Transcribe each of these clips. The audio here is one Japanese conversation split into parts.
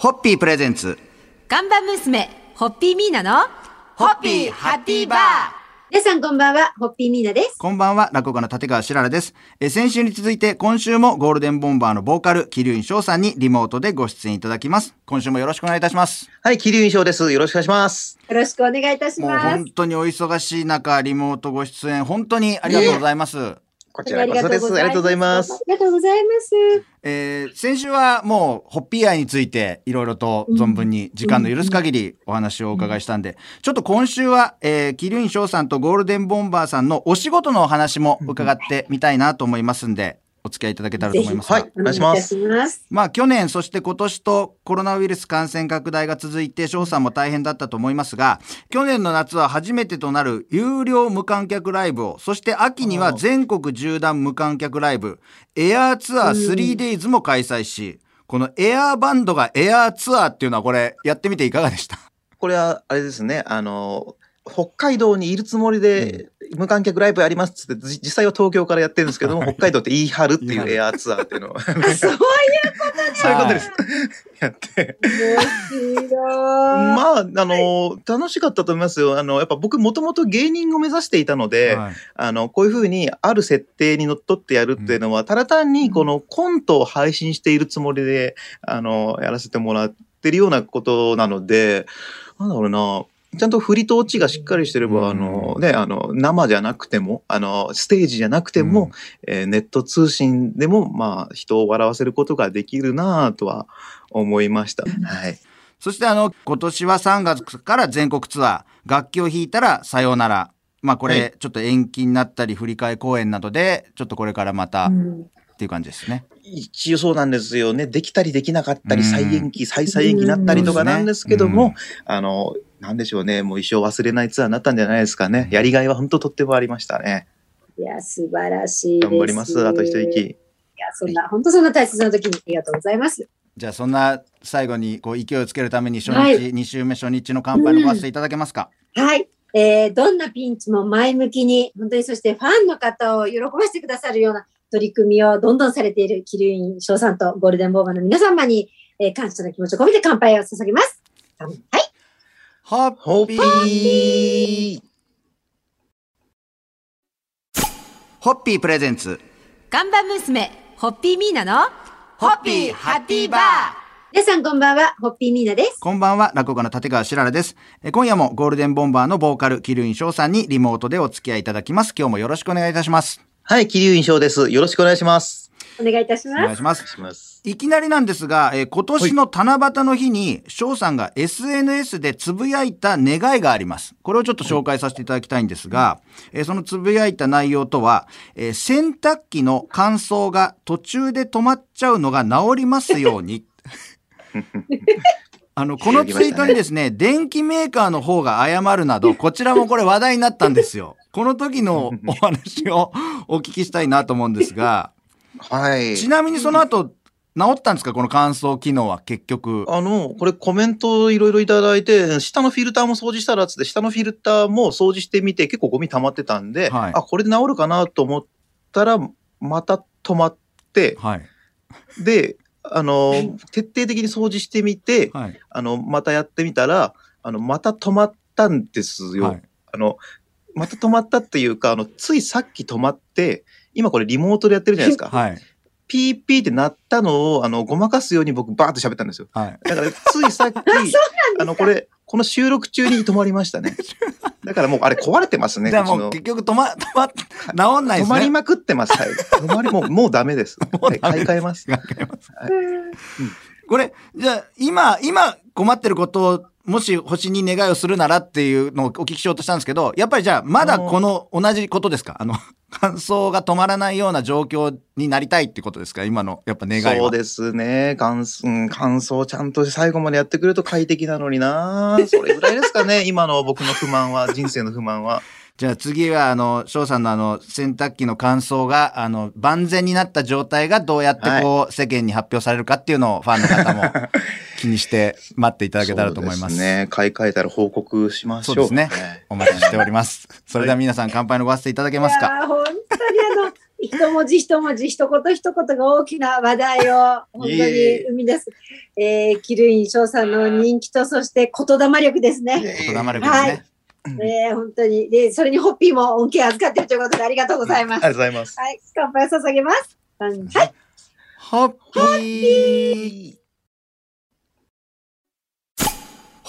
ホッピープレゼンツ。看板娘、ホッピーミーナの、ホッピーハッピーバー皆さんこんばんは、ホッピーミーナです。こんばんは、落語家の立川しららです。えー先週に続いて、今週もゴールデンボンバーのボーカル、桐生院翔さんにリモートでご出演いただきます。今週もよろしくお願いいたします。はい、桐生印象です。よろしくお願いします。よろしくお願いいたしもうます本。当にお忙しい中、リモートご出演、本当にありがとうございます。こちらこそです。ありがとうございます。ありがとうございます。えー先週はもうホッピー愛についていろいろと存分に時間の許す限りお話をお伺いしたんで、ちょっと今週は、えー、桐生院翔さんとゴールデンボンバーさんのお仕事のお話も伺ってみたいなと思いますんで、お付き合いいただけたらと思いますが。はい。お願いします。まあ去年そして今年とコロナウイルス感染拡大が続いて翔さんも大変だったと思いますが去年の夏は初めてとなる有料無観客ライブをそして秋には全国縦断無観客ライブエアーツアー 3days も開催しこのエアーバンドがエアーツアーっていうのはこれやってみていかがでした？これは、あれですね、あの、北海道にいるつもりで、無観客ライブやりますっつって、じ実際は東京からやってるんですけども、北海道って言い張るって言いうエアーツアーっていうのを、そういうそういうことです。やって。面白い。まあ、あの、楽しかったと思いますよ。あの、やっぱ僕もともと芸人を目指していたので、はい。あの、こういうふうにある設定にのっとってやるっていうのは、ただ単にこのコントを配信しているつもりで、あの、やらせてもらってるようなことなので、なんだろうな、ちゃんと振りと落ちがしっかりしてれば、うんあの、ね、あの、生じゃなくても、あの、ステージじゃなくても、えーネット通信でも、まあ、人を笑わせることができるなとは思いました。はい。そしてあの今年は3月から全国ツアー楽器を弾いたらさようならまあこはれちょっと延期になったり振り替え公演などでちょっとこれからまたっうんていう感じですね。一応そうなんですよね。できたりできなかったり、うん再延期、再再延期になったりとかなんですけどうんも、あの、なんでしょうね。もう一生忘れないツアーになったんじゃないですかね。やりがいは本当とってもありましたね。いや、素晴らしいです。頑張ります。あと一い息。や、そんな、本当そんな大切な時にありがとうございます。じゃあそんな最後にこう勢いをつけるために初日、はい2週目初日の乾杯のご発声いただけますか、はい。えー、どんなピンチも前向きに、本当にそしてファンの方を喜ばせてくださるような取り組みをどんどんされている桐生院翔さんとゴールデンボーバーの皆様に、えー感謝の気持ちを込めて乾杯を捧げます。乾杯。ホッピピーホッピープレゼンツ看板娘、ホッピーミーナの、ホッピーハッピーバー皆さんこんばんは、ホッピーミーナです。こんばんは落語家の立川しららですえ今夜もゴールデンボンバーのボーカル桐生院翔さんにリモートでお付き合いいただきます今日もよろしくお願いいたしますはい、桐生印象です。よろしくお願いします。お願いいたします。お願いします。いきなりなんですが、えー今年の七夕の日に翔さんが SNS でつぶやいた願いがありますこれをちょっと紹介させていただきたいんですが、えーそのつぶやいた内容とは、えー洗濯機の乾燥が途中で止まっちゃうのが治りますように あのこのツイートにですね電機メーカーの方が謝るなどこちらもこれ話題になったんですよこの時の お話をお聞きしたいなと思うんですがはい。ちなみにその後治ったんですか？この乾燥機能は結局。あの、これコメントいろいろいただいて、下のフィルターも掃除したらっつって、下のフィルターも掃除してみて、結構ゴミ溜まってたんで、はい。あ、これで治るかなと思ったら、また止まって、はい。で、あの、徹底的に掃除してみて、はい。あの、またやってみたら、あの、また止まったんですよ。はい。あの、また止まったっていうか、あの、ついさっき止まって、今これリモートでやってるじゃないですか。はいピーピーって鳴ったのを、あの、ごまかすように僕バーって喋ったんですよ。はいだから、ついさっき、あの、これ、この収録中に止まりましたね。だからもう、あれ壊れてますね。じゃあもう結局止ま止ま治んないですね止まりまくってます。はい。止まり、もう、もうダメです。はいダメです買い替えます。わかりますはいこれじゃあ今今困ってることをもし星に願いをするならっていうのをお聞きしようとしたんですけどやっぱりじゃあまだこの同じことですか？あの 乾燥が止まらないような状況になりたいってことですか？今のやっぱ願いはそうですね。乾燥、うん乾燥ちゃんと最後までやってくれると快適なのになそれぐらいですかね。今の僕の不満は、人生の不満は。じゃあ次はあの翔さんのあの洗濯機の乾燥があの万全になった状態がどうやってこう、世間に発表されるかっていうのをファンの方も 気にして待っていただけたらと思います。そうですね。買い替えたら報告しましょう。そうですねはいお待ちしております。それでは皆さん乾杯のご発声いただけますか？いやー本当にあの、い一文字一文字、一言一言が大きな話題を 本当に生み出す、えー、キルイン翔さんの人気と、そして言霊力ですね。言霊力ですね。えー、本当に。で、それにホッピーも恩恵預かってるということでありがとうございます。ありがとうございます。はい、乾杯を捧げます。はい。ホッピー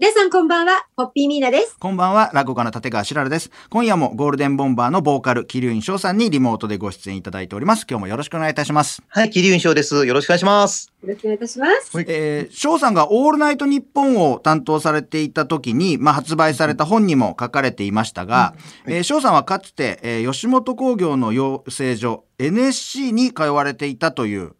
皆さんこんばんは、ホッピーミーナです。こんばんは、落語家の立川しららです。今夜もゴールデンボンバーのボーカル、桐生翔さんにリモートでご出演いただいております。今日もよろしくお願いいたします。はい、桐生翔です。よろしくお願いします。よろしくお願いいたします。えー、翔さんがオールナイトニッポンを担当されていた時に、まあ、発売された本にも書かれていましたが、えー翔さんはかつて、えー吉本興業の養成所 NSC に通われていたという、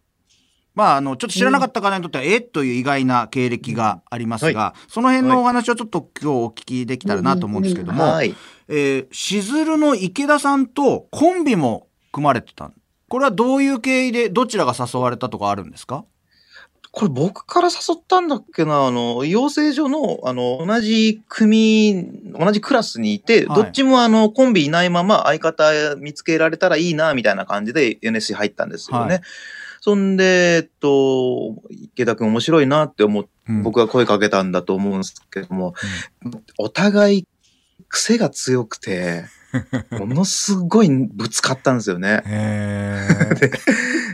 まあ、あの、ちょっと知らなかった方にとっては、えという意外な経歴がありますが、その辺のお話をちょっと今日お聞きできたらなと思うんですけども、はい。えーしずるの池田さんとコンビも組まれてた。これはどういう経緯でどちらが誘われたとかあるんですか？これ僕から誘ったんだっけな、あの、養成所の、あの、同じ組、同じクラスにいて、はい。どっちもあの、コンビいないまま相方見つけられたらいいな、みたいな感じで NSC 入ったんですよね。はいそんで、えっと、池田くん面白いなって思って、うん。僕が声かけたんだと思うんですけども、お互い癖が強くて、ものすごいぶつかったんですよね。へー。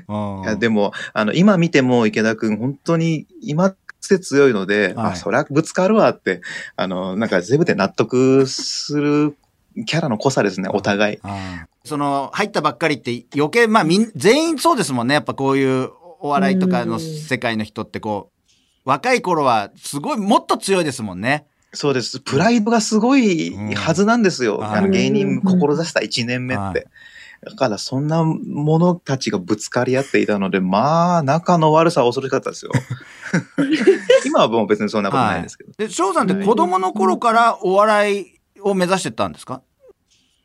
いやでも、あの、今見ても池田くん、本当に今癖強いので、はい。あ、そりゃぶつかるわって、あの、なんか全部で納得するキャラの濃さですね、お互い。その、入ったばっかりって余計、まあみん、全員そうですもんね。やっぱこういうお笑いとかの世界の人ってこう、若い頃はすごい、もっと強いですもんね。そうです。プライドがすごいはずなんですよ。うんあの芸人志した1年目っはいて。だからそんな者たちがぶつかり合っていたので、まあ、仲の悪さは恐ろしかったですよ。今はもう別にそんなことないですけど。で、翔さんって子供の頃からお笑いを目指してたんですか？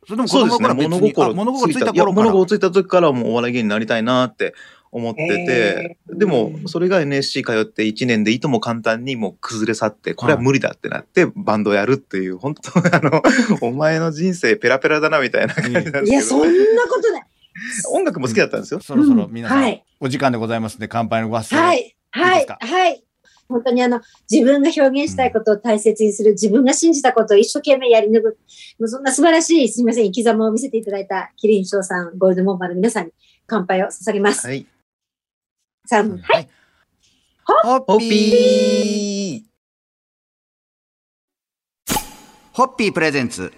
それとも子そうですね。供の頃は別に、物心あ物心ついた頃から。物心ついた時からもうお笑い芸人になりたいなって思ってて、へーでもそれが NSC 通って1年でいとも簡単にもう崩れ去って、これは無理だってなってバンドやるっていう、本当あの、お前の人生ペラペラだなみたいな感じなんですけど。いや、そんなことない。音楽も好きだったんですよ。そろそろ皆さん、はいお時間でございますんで、乾杯のご発声。はい。はい。はい。本当にあの、自分が表現したいことを大切にする、自分が信じたことを一生懸命やり抜く、もうそんな素晴らしい、すみません、生き様を見せていただいた、キリン翔さん、ゴールデンボンバーの皆さんに乾杯を捧げます。はい。さあ、はい。はい。ホッピーホッピープレゼンツ。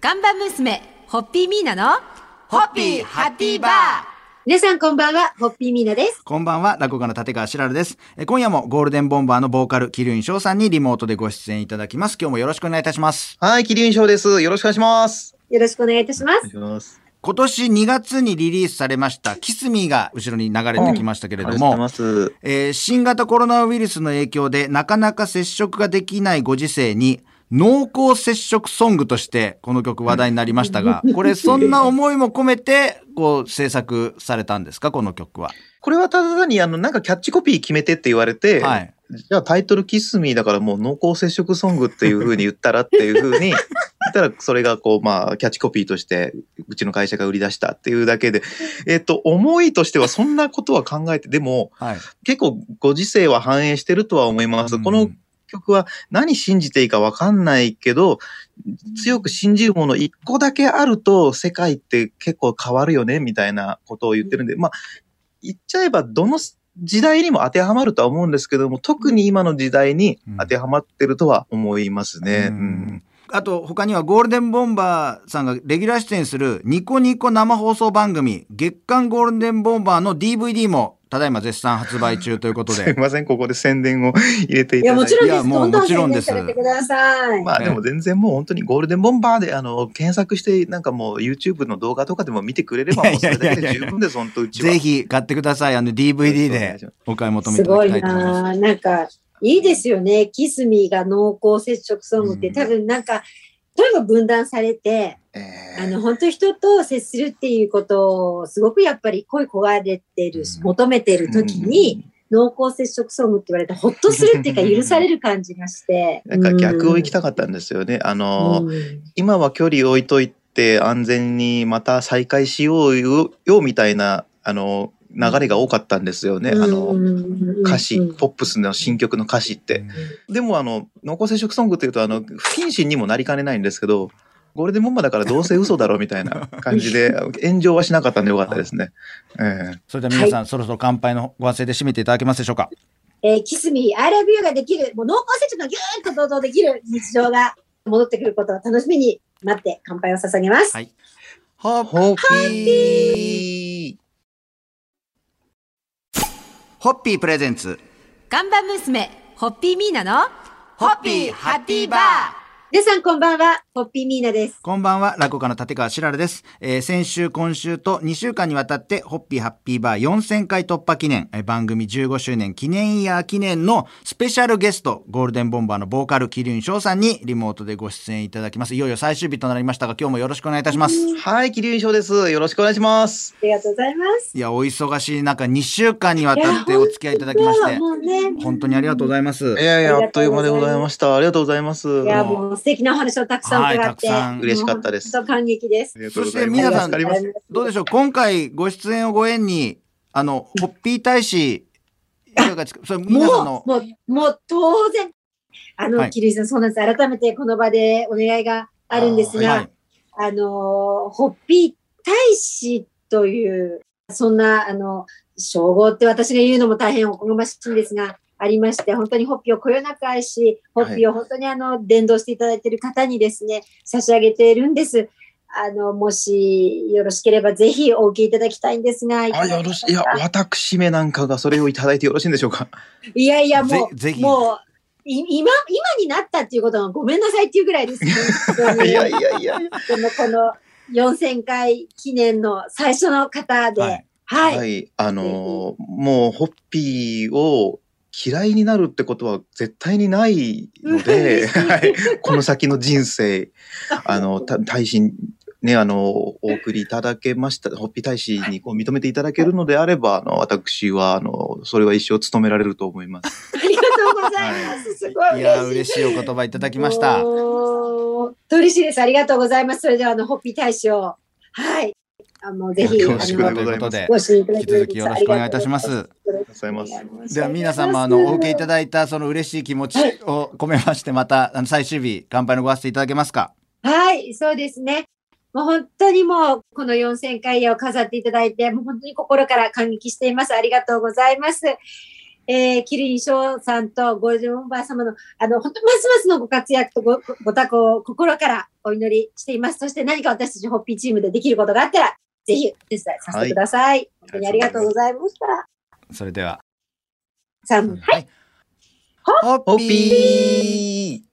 看板娘、ホッピーミーナの、ホッピーハッピーバー。皆さんこんばんは、ホッピーミーナです。こんばんは、落語家の立川しらるです。え今夜もゴールデンボンバーのボーカル、桐生翔さんにリモートでご出演いただきます。今日もよろしくお願いいたします。はい、キリンショーです。よろしくお願いします。よろしくお願いいたします。今年2月にリリースされました、キスミーが後ろに流れてきましたけれども。えー新型コロナウイルスの影響でなかなか接触ができないご時世に、濃厚接触ソングとしてこの曲話題になりましたが、これそんな思いも込めて、こう制作されたんですか、この曲は。これはただ単にあの、なんかキャッチコピー決めてって言われて、はい。じゃあタイトルキスミーだからもう濃厚接触ソングっていう風に言ったらっていう風に 言ったらそれがこうまあキャッチコピーとしてうちの会社が売り出したっていうだけで、えっと思いとしてはそんなことは考えて、でもはい。結構ご時世は反映してるとは思います。この曲は何信じていいかわかんないけど、強く信じるもの一個だけあると世界って結構変わるよねみたいなことを言ってるんで、まあ言っちゃえばどの時代にも当てはまるとは思うんですけども、特に今の時代に当てはまってるとは思いますね。ううん。んあと他にはゴールデンボンバーさんがレギュラー出演するニコニコ生放送番組月刊ゴールデンボンバーの DVD もただいま絶賛発売中ということすいで。ません、ここで宣伝を入れていいや、ただいて。もちろんです。いやもうどんどんもちろんです宣伝されてください。まあでも全然もう本当にゴールデンボンバーであの検索してなんかもう YouTube の動画とかでも見てくれればもうそれだけで十分です、本当うちは。ぜひ買ってください。あの DVD でお買い求めいただすごいきたいと思います。なぁなんか、いいですよね。キスミーが濃厚接触ソングって、うん多分なんか、例えば分断されて、えあの、本当に人と接するっていうことを、すごくやっぱり恋焦がれてる、うん求めてる時に、濃厚接触ソングって言われて、ほっとするっていうか、許される感じがして。なんか逆を行きたかったんですよね。あの、うん今は距離を置いといて安全にまた再開しようよよみたいな、あの、流れが多かったんですよね。あの、歌詞、ポップスの新曲の歌詞って。でもあの、濃厚接触ソングっていうと、あの、不謹慎にもなりかねないんですけど、ゴールデンボンバーだからどうせ嘘だろみたいな 感じで、炎上はしなかったんでよかったですね。ええそれでは皆さん、そろそろ乾杯のご発声で締めていただけますでしょうか？えーキスミ I love you ができる、もう濃厚接触がぎゅーっと堂々できる日常が戻ってくることを楽しみに待って乾杯を捧げます。はいホッピーホッピープレゼンツ。看板娘、ホッピーミーナの、ホッピーハッピーバー。皆さんこんばんは、ホッピーミーナです。こんばんは、落語家の立川しららです。えー先週、今週と2週間にわたって、ホッピーハッピーバー4000回突破記念、えー番組15周年記念イヤー記念のスペシャルゲスト、ゴールデンボンバーのボーカル、桐生翔さんにリモートでご出演いただきます。いよいよ最終日となりましたが、今日もよろしくお願いいたします。はい、桐生翔です。よろしくお願いします。ありがとうございます。いや、お忙しい中、2週間にわたってお付き合いいただきましても、うね、本当にありがとうございます。いやいや、あっという間でございました。ありがとうございます。いや、もう素敵なお話をたくさん伺って、はい嬉しかったです感激です。そして皆さん。どうでしょう今回ご出演をご縁に、あの、ホッピー大使、いかがですか？それ皆さんのもう、もう、もう当然、あの、はい桐生さん、そうなんです。改めてこの場でお願いがあるんですが、はいあの、ホッピー大使という、そんな、あの、称号って私が言うのも大変おこがましいんですが、ありまして、本当にホッピーをこよなく愛し、ホッピーを本当にあの、伝道していただいている方にですね、差し上げているんです。あの、もしよろしければぜひお受けいただきたいんですが、あ、がよろしい。いや、私めなんかがそれをいただいてよろしいんでしょうか？いやいや、もう、ぜぜひもう、い今、今になったっていうことがごめんなさいっていうぐらいですね。いやいやいや。この、この4000回記念の最初の方で、ははいい。はい。あのーもう、ホッピーを嫌いになるってことは絶対にないので、はい。この先の人生、あの、た大使ね、あの、お送りいただけました、ホッピー大使にこう認めていただけるのであれば、あの、私は、あの、それは一生務められると思います。ありがとうございます。すごいいや、嬉しい。嬉しいお言葉いただきました。嬉しいです。ありがとうございます。それでは、あの、ホッピー大使を、はい。あの、ぜひ、あのでございますということでご支援いただき続きよろしくお願いいたしますありがとうございますでは皆さんもあのお受けいただいたその嬉しい気持ちを込めましてまたあの最終日乾杯のご発声いただけますか？はい、そうですね。もう本当にもう、この4000回を飾っていただいて、もう本当に心から感激しています。ありがとうございます。えー、キリン翔さんとゴールデンボンバー様の、あの、本当ますますのご活躍とごごご多幸を心からお祈りしています。そして何か私たちホッピーチームでできることがあったら、ぜひお手伝いさせてください。本当にありがとうございました。それではさん、はい。ホッピー